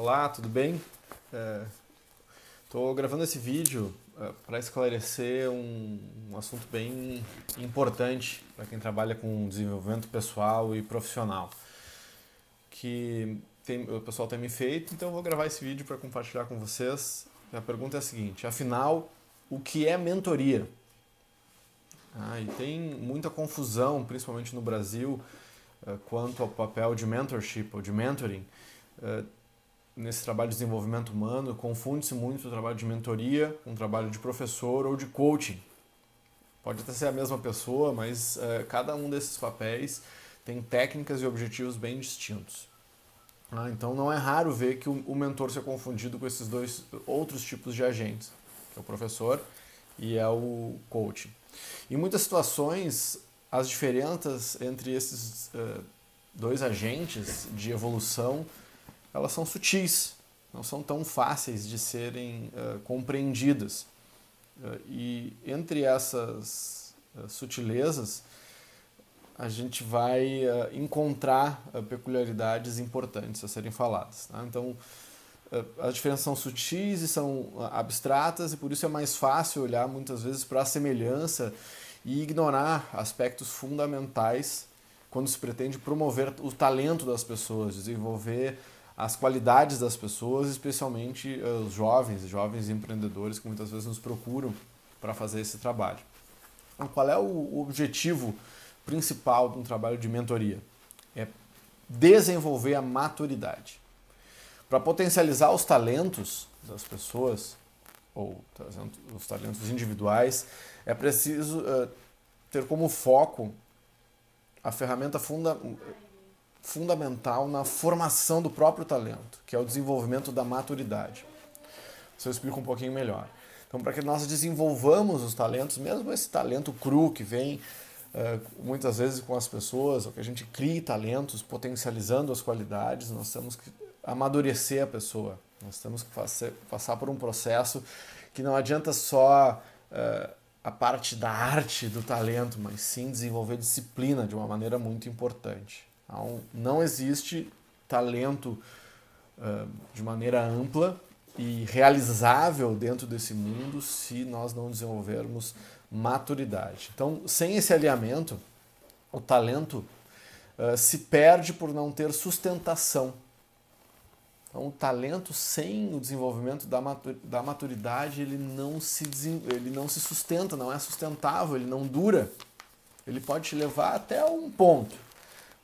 Olá, tudo bem? Estou é, gravando esse vídeo é, para esclarecer um, um, assunto bem importante para quem trabalha com desenvolvimento pessoal e profissional, que tem, o pessoal tem me feito, então eu vou gravar esse vídeo para compartilhar com vocês. A pergunta é a seguinte: afinal, o que é mentoria? Ah, e tem muita confusão, principalmente no Brasil, uh, quanto ao papel de mentorship ou de mentoring. Nesse trabalho de desenvolvimento humano, confunde-se muito o trabalho de mentoria com o trabalho de professor ou de coaching. Pode até ser a mesma pessoa, mas uh, cada um desses papéis tem técnicas e objetivos bem distintos. Ah, então não é raro ver que o, o mentor seja confundido com esses dois outros tipos de agentes, que é o professor e é o coaching. Em muitas situações, as diferenças entre esses uh, dois agentes de evolução elas são sutis, não são tão fáceis de serem uh, compreendidas. Uh, e entre essas uh, sutilezas, a gente vai encontrar peculiaridades importantes a serem faladas. Tá? Então, as diferenças são sutis e são abstratas, e por isso é mais fácil olhar muitas vezes para a semelhança e ignorar aspectos fundamentais quando se pretende promover o talento das pessoas, desenvolver as qualidades das pessoas, especialmente eh, os jovens, jovens empreendedores que muitas vezes nos procuram para fazer esse trabalho. Então, qual é o objetivo principal de um trabalho de mentoria? É desenvolver a maturidade. Para potencializar os talentos das pessoas, ou os talentos individuais, é preciso uh, ter como foco a ferramenta funda fundamental na formação do próprio talento, que é o desenvolvimento da maturidade. Se eu explico um pouquinho melhor. Então, para que nós desenvolvamos os talentos, mesmo esse talento cru que vem uh, muitas vezes com as pessoas, ou que a gente crie talentos potencializando as qualidades, nós temos que amadurecer a pessoa. Nós temos que fazer, passar por um processo que não adianta só uh, a parte da arte do talento, mas sim desenvolver disciplina de uma maneira muito importante. Não existe talento de maneira ampla e realizável dentro desse mundo se nós não desenvolvermos maturidade. Então, sem esse alinhamento, o talento se perde por não ter sustentação. Então, o talento sem o desenvolvimento da maturidade, ele não, se, ele não se sustenta, não é sustentável, ele não dura. Ele pode te levar até um ponto,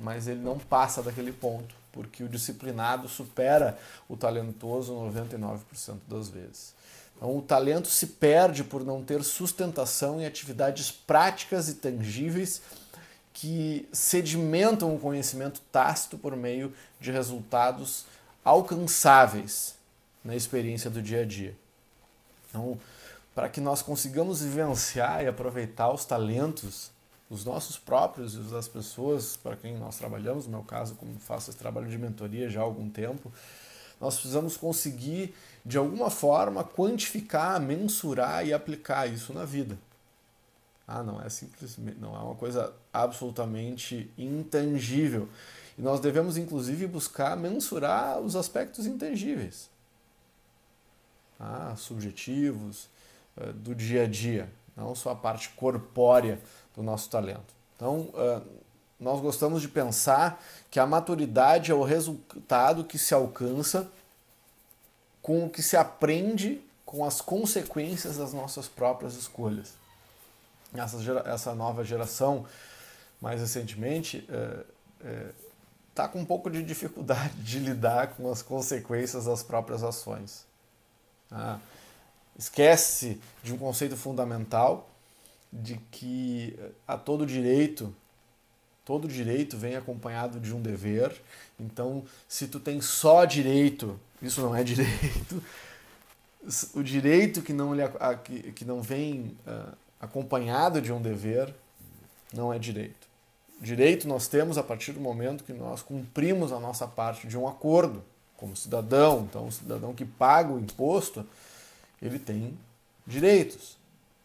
mas ele não passa daquele ponto, porque o disciplinado supera o talentoso 99% das vezes. Então, o talento se perde por não ter sustentação em atividades práticas e tangíveis que sedimentam o conhecimento tácito por meio de resultados alcançáveis na experiência do dia a dia. Então, para que nós consigamos vivenciar e aproveitar os talentos os nossos próprios e os das pessoas para quem nós trabalhamos, no meu caso, como faço esse trabalho de mentoria já há algum tempo, nós precisamos conseguir, de alguma forma, quantificar, mensurar e aplicar isso na vida. Ah, não é simplesmente, não é uma coisa absolutamente intangível. E nós devemos, inclusive, buscar mensurar os aspectos intangíveis, ah, subjetivos, eh, do dia a dia, não só a parte corpórea do nosso talento. Então, uh, nós gostamos de pensar que a maturidade é o resultado que se alcança com o que se aprende com as consequências das nossas próprias escolhas. Essa, essa nova geração, mais recentemente, está é, é, com um pouco de dificuldade de lidar com as consequências das próprias ações. Ah, esquece de um conceito fundamental de que a todo direito, todo direito vem acompanhado de um dever. Então, se tu tem só direito, isso não é direito. O direito que não, que, não vem uh, acompanhado de um dever não é direito. Direito nós temos a partir do momento que nós cumprimos a nossa parte de um acordo como cidadão. Então, o cidadão que paga o imposto, ele tem direitos.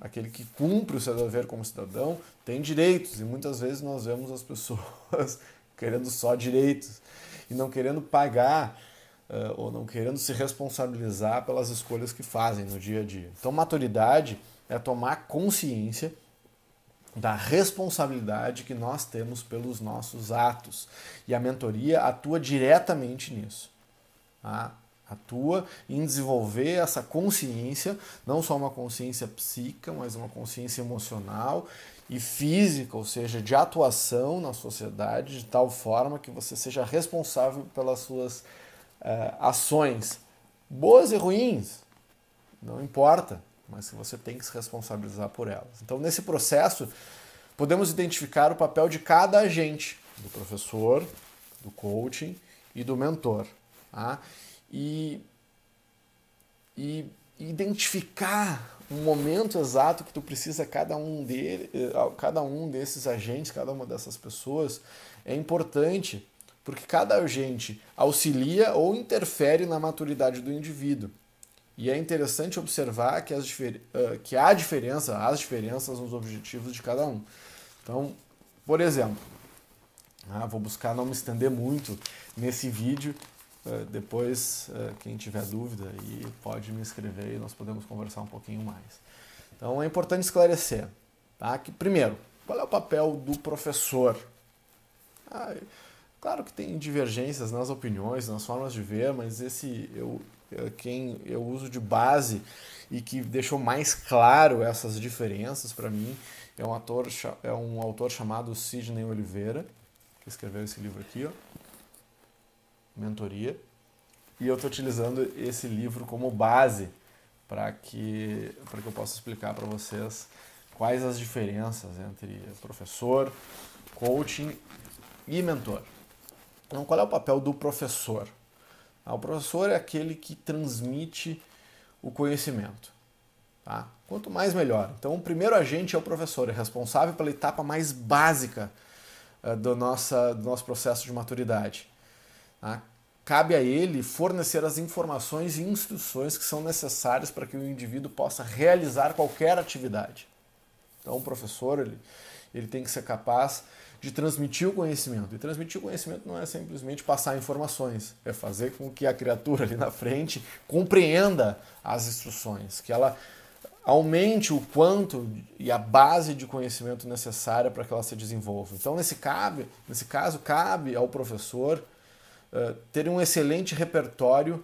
Aquele que cumpre o seu dever como cidadão tem direitos, e muitas vezes nós vemos as pessoas querendo só direitos e não querendo pagar uh, ou não querendo se responsabilizar pelas escolhas que fazem no dia a dia. Então, maturidade é tomar consciência da responsabilidade que nós temos pelos nossos atos. E a mentoria atua diretamente nisso. Tá? Atua em desenvolver essa consciência, não só uma consciência psíquica, mas uma consciência emocional e física, ou seja, de atuação na sociedade, de tal forma que você seja responsável pelas suas uh, ações, boas e ruins, não importa mas que você tem que se responsabilizar por elas. Então, nesse processo, podemos identificar o papel de cada agente, do professor, do coaching e do mentor. Tá? E, e identificar um momento exato que tu precisa cada um dele, eh, cada um desses agentes, cada uma dessas pessoas é importante, porque cada agente auxilia ou interfere na maturidade do indivíduo. E é interessante observar que, as uh, que há diferença, as diferenças nos objetivos de cada um. Então, por exemplo, ah, vou buscar não me estender muito nesse vídeo. Uh, depois, uh, quem tiver dúvida, aí pode me escrever e nós podemos conversar um pouquinho mais. Então, é importante esclarecer. Tá? Que, primeiro, qual é o papel do professor? Ah, claro que tem divergências nas opiniões, nas formas de ver, mas esse eu, é, quem eu uso de base e que deixou mais claro essas diferenças para mim é um ator é um autor chamado Sidney Oliveira que escreveu esse livro aqui ó mentoria e eu estou utilizando esse livro como base para que que eu possa explicar para vocês quais as diferenças entre professor coaching e mentor então qual é o papel do professor ah, o professor é aquele que transmite o conhecimento. Tá? Quanto mais, melhor. Então, o primeiro agente é o professor, é responsável pela etapa mais básica uh, do, nossa, do nosso processo de maturidade. Tá? Cabe a ele fornecer as informações e instruções que são necessárias para que o indivíduo possa realizar qualquer atividade. Então, o professor ele, ele tem que ser capaz de transmitir o conhecimento. E transmitir o conhecimento não é simplesmente passar informações, é fazer com que a criatura ali na frente compreenda as instruções, que ela aumente o quanto e a base de conhecimento necessária para que ela se desenvolva. Então, nesse, cabe, nesse caso, cabe ao professor ter um excelente repertório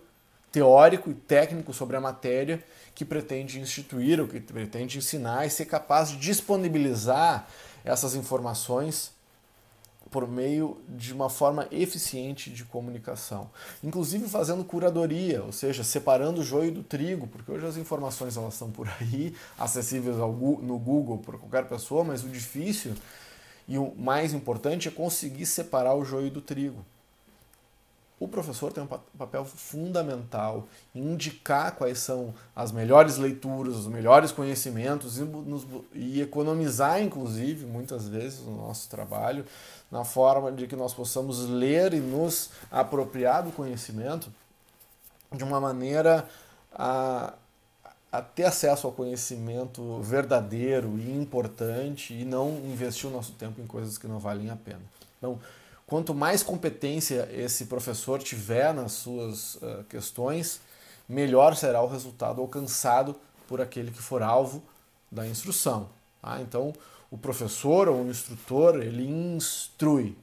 teórico e técnico sobre a matéria que pretende instituir, ou que pretende ensinar e ser capaz de disponibilizar essas informações por meio de uma forma eficiente de comunicação, inclusive fazendo curadoria, ou seja, separando o joio do trigo, porque hoje as informações elas estão por aí, acessíveis no Google por qualquer pessoa, mas o difícil e o mais importante é conseguir separar o joio do trigo. O professor tem um papel fundamental em indicar quais são as melhores leituras, os melhores conhecimentos e, nos, e economizar, inclusive, muitas vezes, o nosso trabalho, na forma de que nós possamos ler e nos apropriar do conhecimento de uma maneira a, a ter acesso ao conhecimento verdadeiro e importante e não investir o nosso tempo em coisas que não valem a pena. Então, quanto mais competência esse professor tiver nas suas uh, questões, melhor será o resultado alcançado por aquele que for alvo da instrução. Tá? Então, o professor ou o instrutor ele instrui,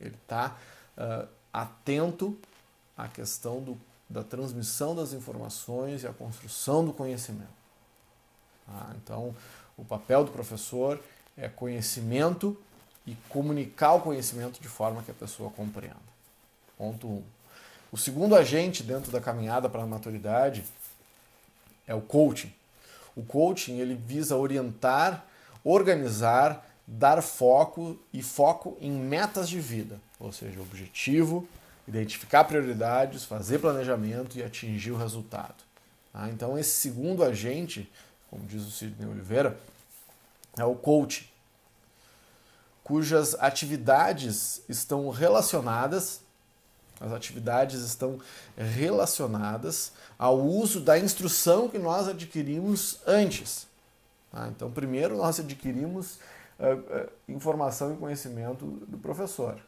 ele está uh, atento à questão do, da transmissão das informações e a construção do conhecimento. Tá? Então, o papel do professor é conhecimento e comunicar o conhecimento de forma que a pessoa compreenda. Ponto 1. Um. O segundo agente dentro da caminhada para a maturidade é o coaching. O coaching ele visa orientar organizar, dar foco e foco em metas de vida, ou seja, objetivo, identificar prioridades, fazer planejamento e atingir o resultado. Tá? Então, esse segundo agente, como diz o Sidney Oliveira, é o coaching, cujas atividades estão relacionadas, as atividades estão relacionadas ao uso da instrução que nós adquirimos antes. Tá? Então, primeiro nós adquirimos uh, uh, informação e conhecimento do professor.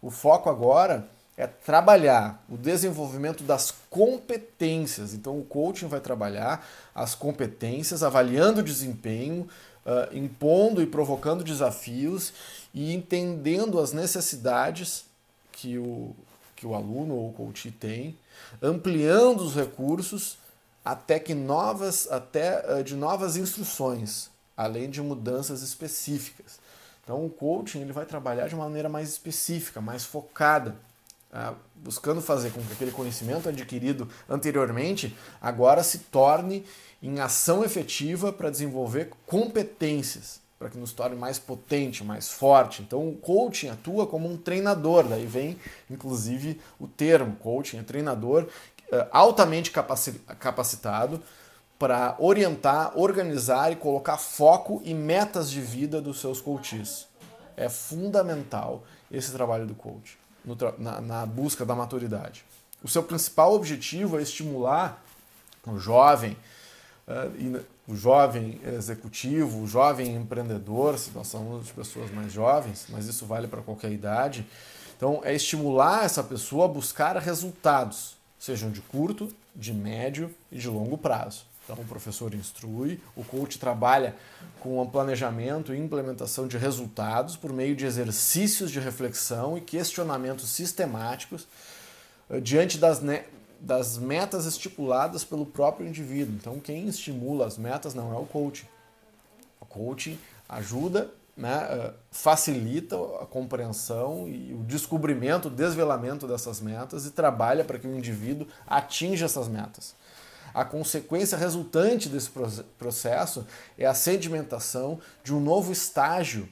O foco agora é trabalhar o desenvolvimento das competências. Então, o coaching vai trabalhar as competências, avaliando o desempenho, uh, impondo e provocando desafios e entendendo as necessidades que o, que o aluno ou o coach tem, ampliando os recursos até que novas, até uh, de novas instruções, além de mudanças específicas. Então, o coaching ele vai trabalhar de uma maneira mais específica, mais focada ah, buscando fazer com que aquele conhecimento adquirido anteriormente agora se torne em ação efetiva para desenvolver competências, para que nos torne mais potente, mais forte. Então, o coaching atua como um treinador, daí vem inclusive o termo coaching, é treinador eh, altamente capacitado para orientar, organizar e colocar foco e metas de vida dos seus coaches. É fundamental esse trabalho do coach no, na, na busca da maturidade. O seu principal objetivo é estimular o jovem, uh, o jovem executivo, o jovem empreendedor, se nós somos de pessoas mais jovens, mas isso vale para qualquer idade. Então, é estimular essa pessoa a buscar resultados, sejam de curto, de médio e de longo prazo. Então, o professor instrui, o coach trabalha com o planejamento e implementação de resultados por meio de exercícios de reflexão e questionamentos sistemáticos eh, diante das, das metas estipuladas pelo próprio indivíduo. Então, quem estimula as metas não é o coach. O coach ajuda, né, eh, facilita a compreensão e o descobrimento, o desvelamento dessas metas e trabalha para que o indivíduo atinja essas metas. A consequência resultante desse processo é a sedimentação de um novo estágio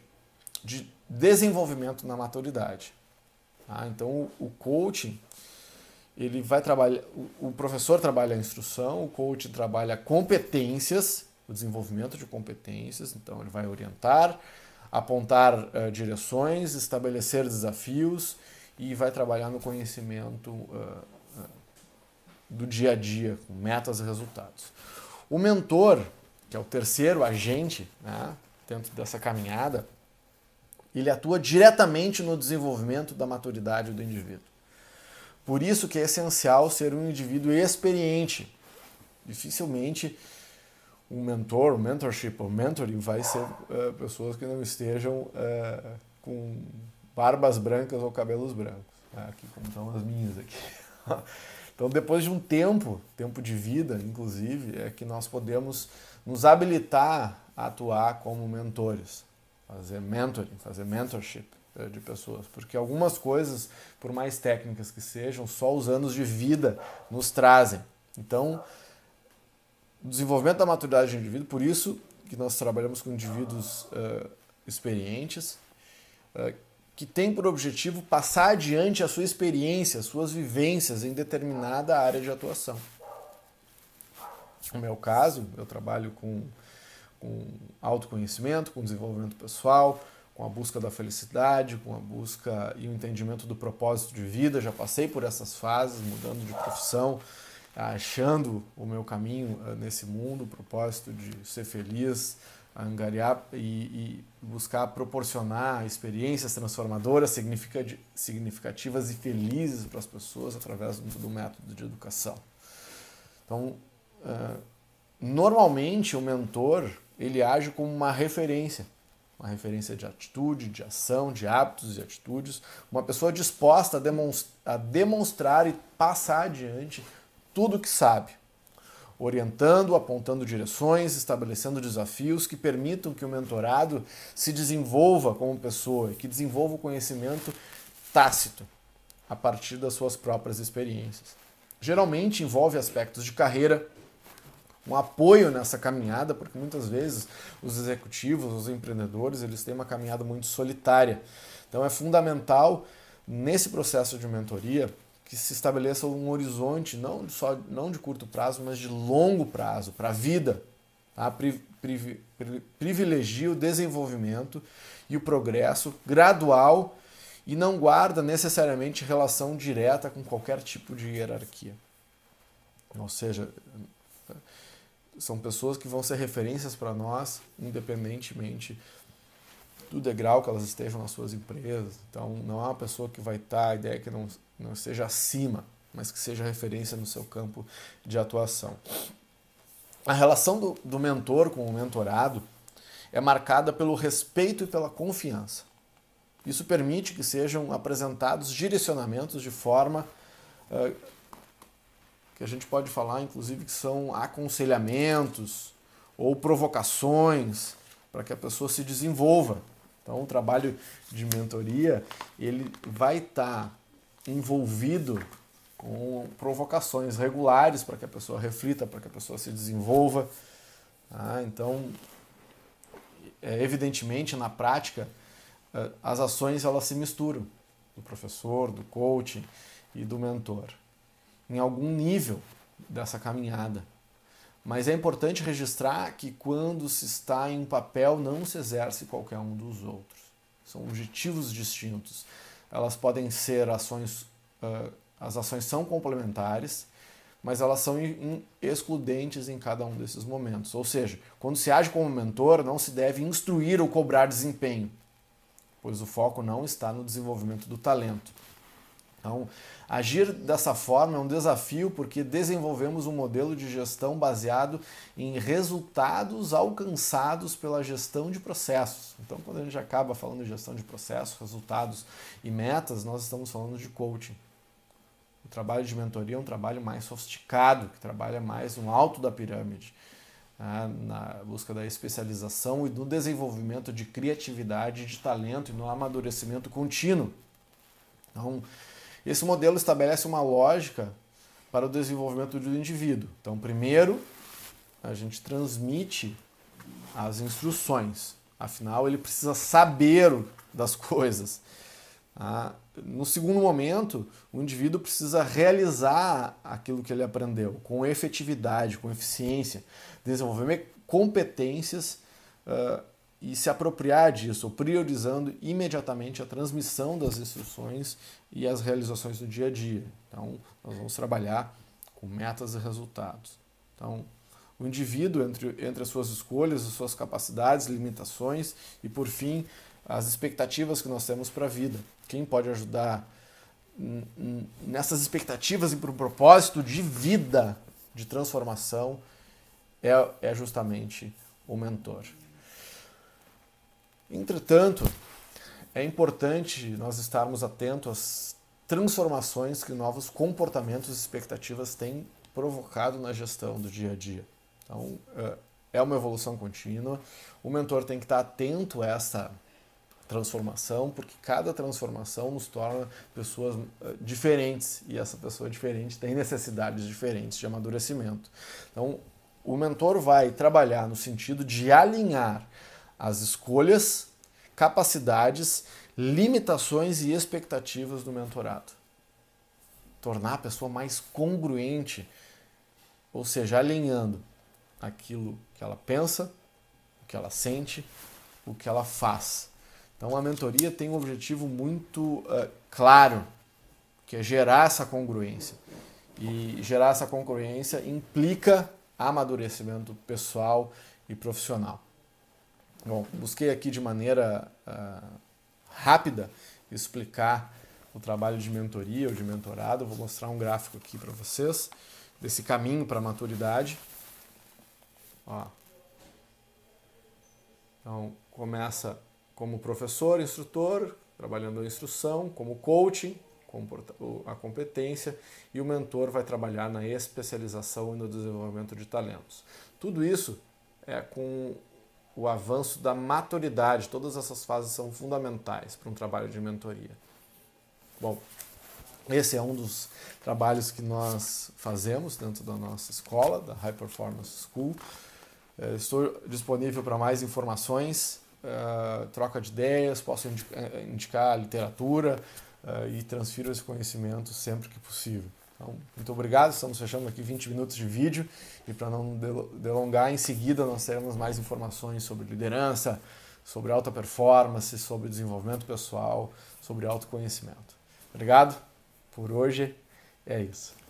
de desenvolvimento na maturidade. Tá? Então, o coaching, ele vai trabalhar, o professor trabalha a instrução, o coach trabalha competências, o desenvolvimento de competências, então ele vai orientar, apontar uh, direções, estabelecer desafios e vai trabalhar no conhecimento uh, do dia a dia, com metas e resultados. O mentor, que é o terceiro agente né, dentro dessa caminhada, ele atua diretamente no desenvolvimento da maturidade do indivíduo. Por isso que é essencial ser um indivíduo experiente. Dificilmente um mentor, um mentorship ou mentoring vai ser uh, pessoas que não estejam uh, com barbas brancas ou cabelos brancos. Né? Aqui como estão as minhas aqui. Então, depois de um tempo, tempo de vida, inclusive, é que nós podemos nos habilitar a atuar como mentores, fazer mentoring, fazer mentorship eh, de pessoas, porque algumas coisas, por mais técnicas que sejam, só os anos de vida nos trazem. Então, o desenvolvimento da maturidade do indivíduo, por isso que nós trabalhamos com indivíduos uh, experientes, uh, que tem por objetivo passar adiante a sua experiência, as suas vivências em determinada área de atuação. No meu caso, eu trabalho com, com autoconhecimento, com desenvolvimento pessoal, com a busca da felicidade, com a busca e o entendimento do propósito de vida. Já passei por essas fases, mudando de profissão, achando o meu caminho eh, nesse mundo, o propósito de ser feliz, angariar e, e, buscar proporcionar experiências transformadoras, significativas e felizes para as pessoas através do, do método de educação. Então, uh, normalmente o mentor ele age como uma referência, uma referência de atitude, de ação, de hábitos e atitudes, uma pessoa disposta a, a demonstrar e passar adiante tudo o que sabe orientando, apontando direções, estabelecendo desafios que permitam que o mentorado se desenvolva como pessoa e que desenvolva o conhecimento tácito a partir das suas próprias experiências. Geralmente envolve aspectos de carreira, um apoio nessa caminhada, porque muitas vezes os executivos, os empreendedores, eles têm uma caminhada muito solitária. Então é fundamental nesse processo de mentoria que se estabeleça um horizonte não só não de curto prazo, mas de longo prazo para a vida. Tá? Pri, pri, pri, privilegia o desenvolvimento e o progresso gradual e não guarda necessariamente relação direta com qualquer tipo de hierarquia. Ou seja, são pessoas que vão ser referências para nós, independentemente do degrau que elas estejam nas suas empresas. Então, não é uma pessoa que vai estar, a ideia é que não, não esteja acima, mas que seja referência no seu campo de atuação. A relação do, do mentor com o mentorado é marcada pelo respeito e pela confiança. Isso permite que sejam apresentados direcionamentos de forma uh, que a gente pode falar, inclusive, que são aconselhamentos ou provocações para que a pessoa se desenvolva. Então, o trabalho de mentoria ele vai estar tá envolvido com provocações regulares para que a pessoa reflita, para que a pessoa se desenvolva. Ah, então, é, evidentemente, na prática, é, as ações elas se misturam do professor, do coach e do mentor em algum nível dessa caminhada. Mas é importante registrar que quando se está em um papel não se exerce qualquer um dos outros. São objetivos distintos. Elas podem ser ações, uh, as ações são complementares, mas elas são excludentes em cada um desses momentos. Ou seja, quando se age como mentor, não se deve instruir ou cobrar desempenho, pois o foco não está no desenvolvimento do talento. Então, agir dessa forma é um desafio porque desenvolvemos um modelo de gestão baseado em resultados alcançados pela gestão de processos. Então, quando a gente acaba falando de gestão de processos, resultados e metas, nós estamos falando de coaching. O trabalho de mentoria é um trabalho mais sofisticado, que trabalha mais no alto da pirâmide, né, na busca da especialização e do desenvolvimento de criatividade, de talento e no amadurecimento contínuo. Então, esse modelo estabelece uma lógica para o desenvolvimento do indivíduo. Então, primeiro, a gente transmite as instruções. Afinal, ele precisa saber das coisas. Ah, no segundo momento, o indivíduo precisa realizar aquilo que ele aprendeu com efetividade, com eficiência, desenvolver competências uh, e se apropriar disso, priorizando imediatamente a transmissão das instruções e as realizações do dia a dia. Então, nós vamos trabalhar com metas e resultados. Então, o indivíduo, entre, entre as suas escolhas, as suas capacidades, limitações e, por fim, as expectativas que nós temos para a vida. Quem pode ajudar nessas expectativas e para um propósito de vida, de transformação, é, é justamente o mentor. Entretanto, é importante nós estarmos atentos às transformações que novos comportamentos e expectativas têm provocado na gestão do dia a dia. Então, é, é uma evolução contínua. O mentor tem que estar atento a essa transformação, porque cada transformação nos torna pessoas é, diferentes e essa pessoa diferente tem necessidades diferentes de amadurecimento. Então, o mentor vai trabalhar no sentido de alinhar as escolhas, capacidades, limitações e expectativas do mentorado. Tornar a pessoa mais congruente, ou seja, alinhando aquilo que ela pensa, o que ela sente, o que ela faz. Então a mentoria tem um objetivo muito uh, claro, que é gerar essa congruência. E gerar essa congruência implica amadurecimento pessoal e profissional. Bom, busquei aqui de maneira uh, rápida explicar o trabalho de mentoria ou de mentorado. vou mostrar um gráfico aqui para vocês desse caminho para a maturidade. Ó. Então, começa como professor, instrutor, trabalhando a instrução, como coaching, a competência, e o mentor vai trabalhar na especialização e no desenvolvimento de talentos. Tudo isso é com o avanço da maturidade. Todas essas fases são fundamentais para um trabalho de mentoria. Bom, esse é um dos trabalhos que nós fazemos dentro da nossa escola, da High Performance School. É, estou disponível para mais informações, é, troca de ideias, posso é, indicar literatura e transfiro esse conhecimento sempre que possível. Então, muito obrigado. Estamos fechando aqui 20 minutos de vídeo e para não delongar, em seguida nós teremos mais informações sobre liderança, sobre alta performance, sobre desenvolvimento pessoal, sobre autoconhecimento. Obrigado por hoje. É isso.